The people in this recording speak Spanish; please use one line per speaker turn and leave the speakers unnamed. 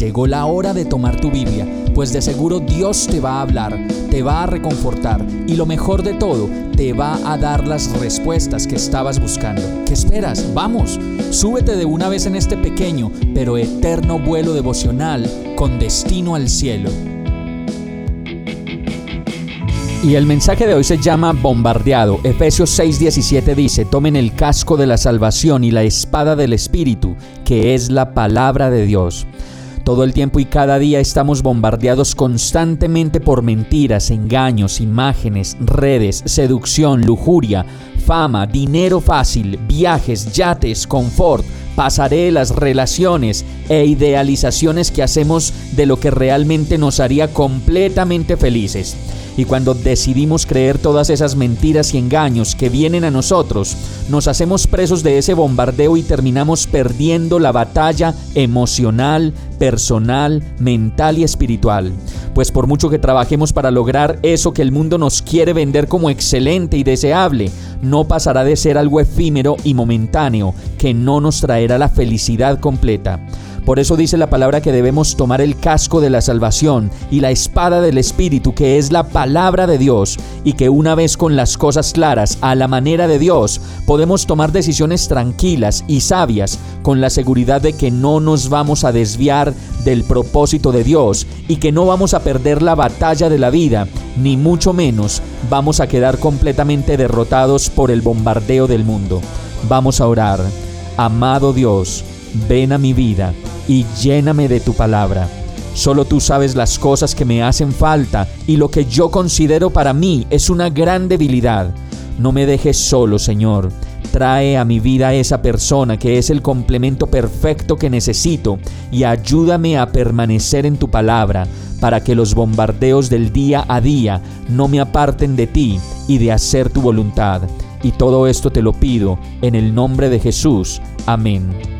Llegó la hora de tomar tu Biblia, pues de seguro Dios te va a hablar, te va a reconfortar y lo mejor de todo, te va a dar las respuestas que estabas buscando. ¿Qué esperas? Vamos, súbete de una vez en este pequeño pero eterno vuelo devocional con destino al cielo. Y el mensaje de hoy se llama Bombardeado. Efesios 6:17 dice, tomen el casco de la salvación y la espada del Espíritu, que es la palabra de Dios. Todo el tiempo y cada día estamos bombardeados constantemente por mentiras, engaños, imágenes, redes, seducción, lujuria, fama, dinero fácil, viajes, yates, confort, pasarelas, relaciones e idealizaciones que hacemos de lo que realmente nos haría completamente felices. Y cuando decidimos creer todas esas mentiras y engaños que vienen a nosotros, nos hacemos presos de ese bombardeo y terminamos perdiendo la batalla emocional, personal, mental y espiritual. Pues por mucho que trabajemos para lograr eso que el mundo nos quiere vender como excelente y deseable, no pasará de ser algo efímero y momentáneo que no nos traerá la felicidad completa. Por eso dice la palabra que debemos tomar el casco de la salvación y la espada del Espíritu, que es la palabra de Dios, y que una vez con las cosas claras, a la manera de Dios, podemos tomar decisiones tranquilas y sabias, con la seguridad de que no nos vamos a desviar del propósito de Dios y que no vamos a perder la batalla de la vida, ni mucho menos vamos a quedar completamente derrotados por el bombardeo del mundo. Vamos a orar. Amado Dios, ven a mi vida y lléname de tu palabra. Solo tú sabes las cosas que me hacen falta y lo que yo considero para mí es una gran debilidad. No me dejes solo, Señor. Trae a mi vida esa persona que es el complemento perfecto que necesito y ayúdame a permanecer en tu palabra para que los bombardeos del día a día no me aparten de ti y de hacer tu voluntad. Y todo esto te lo pido en el nombre de Jesús. Amén.